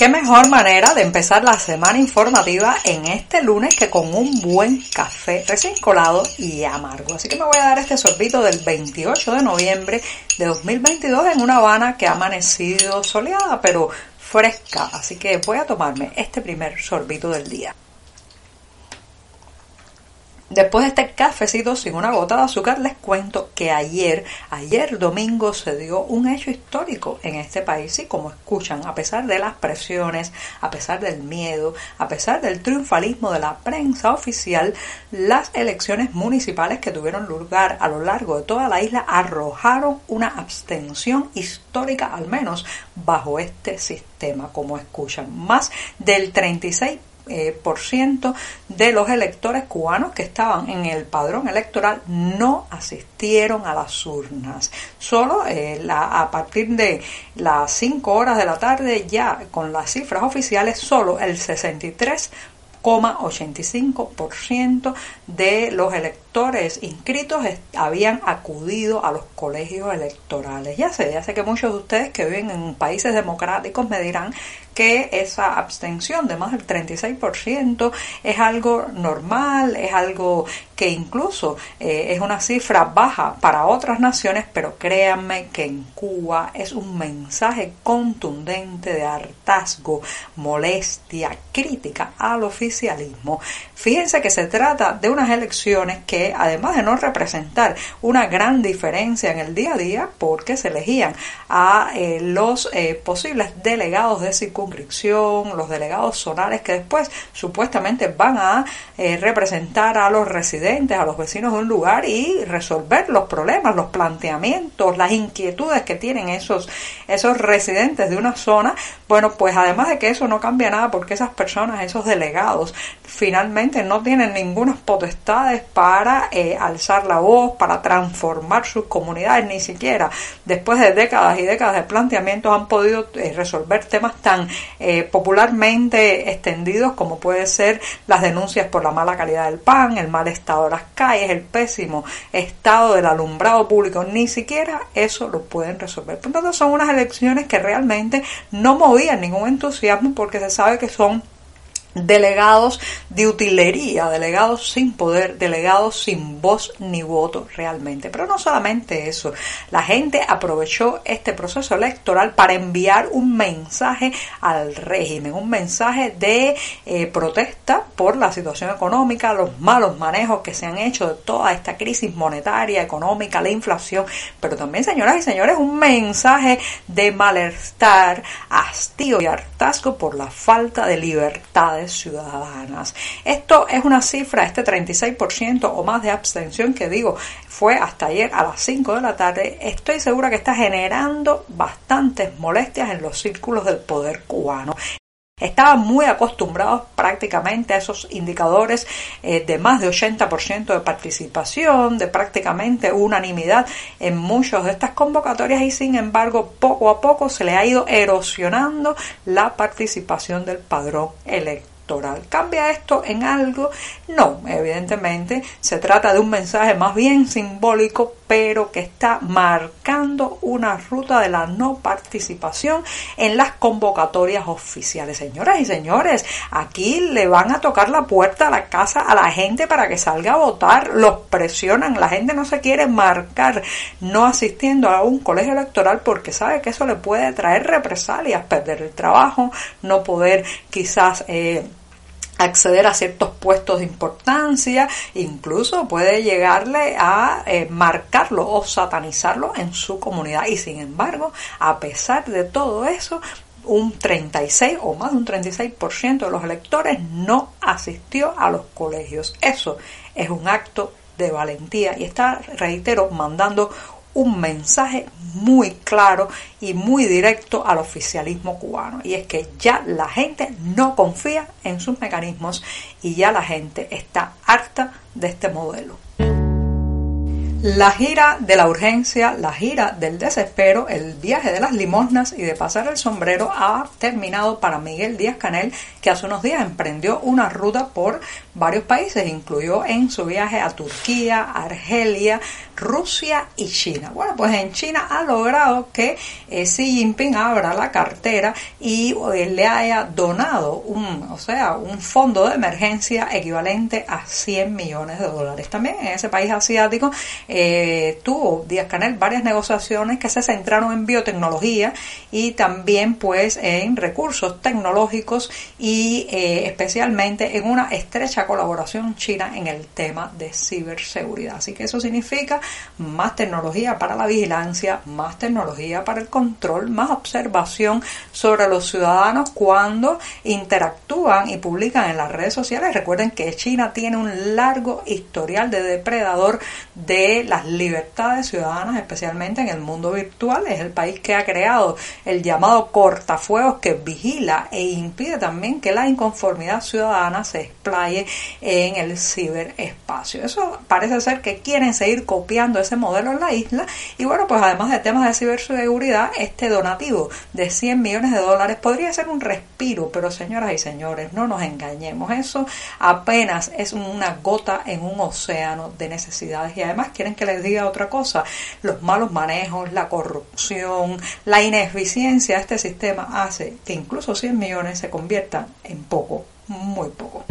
Qué mejor manera de empezar la semana informativa en este lunes que con un buen café recién colado y amargo. Así que me voy a dar este sorbito del 28 de noviembre de 2022 en una Habana que ha amanecido soleada pero fresca. Así que voy a tomarme este primer sorbito del día. Después de este cafecito sin una gota de azúcar, les cuento que ayer, ayer domingo, se dio un hecho histórico en este país y como escuchan, a pesar de las presiones, a pesar del miedo, a pesar del triunfalismo de la prensa oficial, las elecciones municipales que tuvieron lugar a lo largo de toda la isla arrojaron una abstención histórica, al menos bajo este sistema, como escuchan. Más del 36 eh, por ciento de los electores cubanos que estaban en el padrón electoral no asistieron a las urnas. Solo eh, a partir de las 5 horas de la tarde, ya con las cifras oficiales, solo el 63,85% de los electores inscritos habían acudido a los colegios electorales. Ya sé, ya sé que muchos de ustedes que viven en países democráticos me dirán que esa abstención de más del 36% es algo normal, es algo que incluso eh, es una cifra baja para otras naciones, pero créanme que en Cuba es un mensaje contundente de hartazgo, molestia, crítica al oficialismo. Fíjense que se trata de unas elecciones que además de no representar una gran diferencia en el día a día, porque se elegían a eh, los eh, posibles delegados de circunscripción, los delegados zonales que después supuestamente van a representar a los residentes a los vecinos de un lugar y resolver los problemas, los planteamientos, las inquietudes que tienen esos, esos residentes de una zona. Bueno, pues además de que eso no cambia nada porque esas personas, esos delegados, finalmente no tienen ninguna potestades para eh, alzar la voz, para transformar sus comunidades, ni siquiera después de décadas y décadas de planteamientos han podido eh, resolver temas tan eh, popularmente extendidos como puede ser las denuncias por la mala calidad del pan, el mal estado de las calles, el pésimo estado del alumbrado público, ni siquiera eso lo pueden resolver. Por lo tanto, son unas elecciones que realmente no movían ningún entusiasmo porque se sabe que son delegados de utilería, delegados sin poder, delegados sin voz ni voto realmente. Pero no solamente eso, la gente aprovechó este proceso electoral para enviar un mensaje al régimen, un mensaje de eh, protesta por la situación económica, los malos manejos que se han hecho de toda esta crisis monetaria, económica, la inflación, pero también, señoras y señores, un mensaje de malestar, hastío y hartazgo por la falta de libertad ciudadanas. Esto es una cifra, este 36% o más de abstención que digo fue hasta ayer a las 5 de la tarde. Estoy segura que está generando bastantes molestias en los círculos del poder cubano. Estaban muy acostumbrados prácticamente a esos indicadores eh, de más de 80% de participación, de prácticamente unanimidad en muchas de estas convocatorias y sin embargo poco a poco se le ha ido erosionando la participación del padrón electoral ¿Cambia esto en algo? No, evidentemente se trata de un mensaje más bien simbólico, pero que está marcando una ruta de la no participación en las convocatorias oficiales. Señoras y señores, aquí le van a tocar la puerta a la casa a la gente para que salga a votar, los presionan, la gente no se quiere marcar no asistiendo a un colegio electoral porque sabe que eso le puede traer represalias, perder el trabajo, no poder quizás... Eh, acceder a ciertos puestos de importancia, incluso puede llegarle a eh, marcarlo o satanizarlo en su comunidad. Y sin embargo, a pesar de todo eso, un 36 o más de un 36% de los electores no asistió a los colegios. Eso es un acto de valentía y está, reitero, mandando un mensaje muy claro y muy directo al oficialismo cubano. Y es que ya la gente no confía en sus mecanismos y ya la gente está harta de este modelo. La gira de la urgencia, la gira del desespero, el viaje de las limosnas y de pasar el sombrero ha terminado para Miguel Díaz Canel, que hace unos días emprendió una ruta por varios países, incluyó en su viaje a Turquía, Argelia, Rusia y China. Bueno, pues en China ha logrado que eh, Xi Jinping abra la cartera y eh, le haya donado un, o sea, un fondo de emergencia equivalente a 100 millones de dólares. También en ese país asiático eh, tuvo Díaz Canel varias negociaciones que se centraron en biotecnología y también pues en recursos tecnológicos y especialmente en una estrecha colaboración china en el tema de ciberseguridad. Así que eso significa más tecnología para la vigilancia, más tecnología para el control, más observación sobre los ciudadanos cuando interactúan y publican en las redes sociales. Recuerden que China tiene un largo historial de depredador de las libertades ciudadanas, especialmente en el mundo virtual. Es el país que ha creado el llamado cortafuegos que vigila e impide también que la inconformidad ciudadana se explaye en el ciberespacio. Eso parece ser que quieren seguir copiando ese modelo en la isla. Y bueno, pues además de temas de ciberseguridad, este donativo de 100 millones de dólares podría ser un respiro, pero señoras y señores, no nos engañemos, eso apenas es una gota en un océano de necesidades. Y además quieren que les diga otra cosa, los malos manejos, la corrupción, la ineficiencia de este sistema hace que incluso 100 millones se conviertan en poco, muy poco.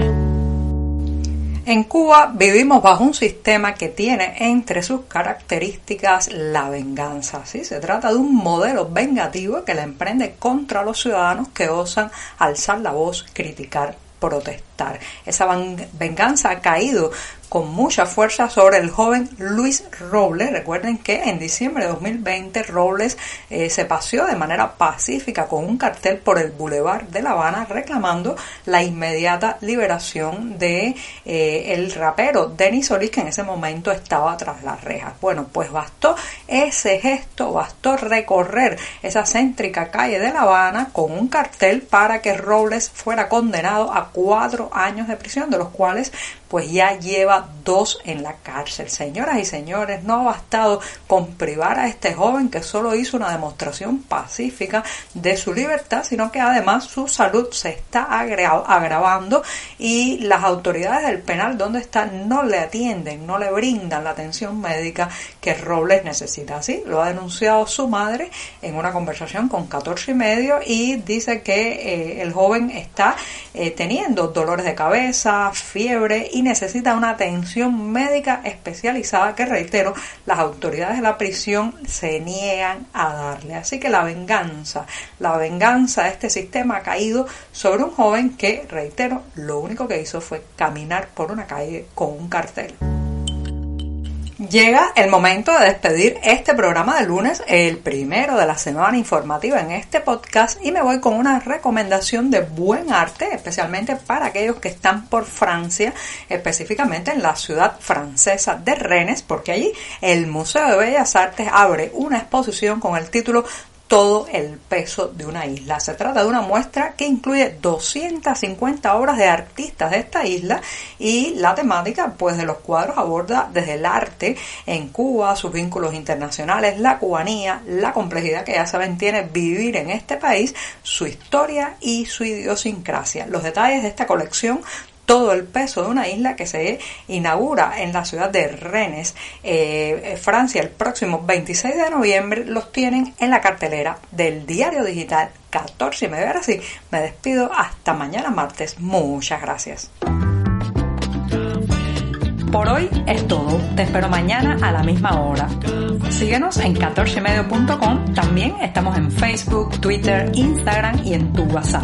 En Cuba vivimos bajo un sistema que tiene entre sus características la venganza. ¿sí? Se trata de un modelo vengativo que la emprende contra los ciudadanos que osan alzar la voz, criticar, protestar. Esa venganza ha caído con mucha fuerza sobre el joven Luis Robles. Recuerden que en diciembre de 2020 Robles eh, se paseó de manera pacífica con un cartel por el Boulevard de La Habana reclamando la inmediata liberación de eh, el rapero Denis Solís que en ese momento estaba tras las rejas. Bueno, pues bastó ese gesto, bastó recorrer esa céntrica calle de La Habana con un cartel para que Robles fuera condenado a cuatro años de prisión, de los cuales pues ya lleva dos en la cárcel. Señoras y señores, no ha bastado con privar a este joven que solo hizo una demostración pacífica de su libertad, sino que además su salud se está agravando y las autoridades del penal donde está no le atienden, no le brindan la atención médica que Robles necesita. Así lo ha denunciado su madre en una conversación con 14 y medio y dice que eh, el joven está eh, teniendo dolores de cabeza, fiebre y necesita una atención médica especializada que, reitero, las autoridades de la prisión se niegan a darle. Así que la venganza, la venganza de este sistema ha caído sobre un joven que, reitero, lo único que hizo fue caminar por una calle con un cartel. Llega el momento de despedir este programa de lunes, el primero de la semana informativa en este podcast, y me voy con una recomendación de buen arte, especialmente para aquellos que están por Francia, específicamente en la ciudad francesa de Rennes, porque allí el Museo de Bellas Artes abre una exposición con el título todo el peso de una isla. Se trata de una muestra que incluye 250 obras de artistas de esta isla y la temática pues de los cuadros aborda desde el arte en Cuba, sus vínculos internacionales, la cubanía, la complejidad que ya saben tiene vivir en este país, su historia y su idiosincrasia. Los detalles de esta colección todo el peso de una isla que se inaugura en la ciudad de Rennes, eh, Francia, el próximo 26 de noviembre, los tienen en la cartelera del diario digital 14 y media. Ahora sí, me despido hasta mañana martes. Muchas gracias. Por hoy es todo. Te espero mañana a la misma hora. Síguenos en 14medio.com. También estamos en Facebook, Twitter, Instagram y en tu WhatsApp.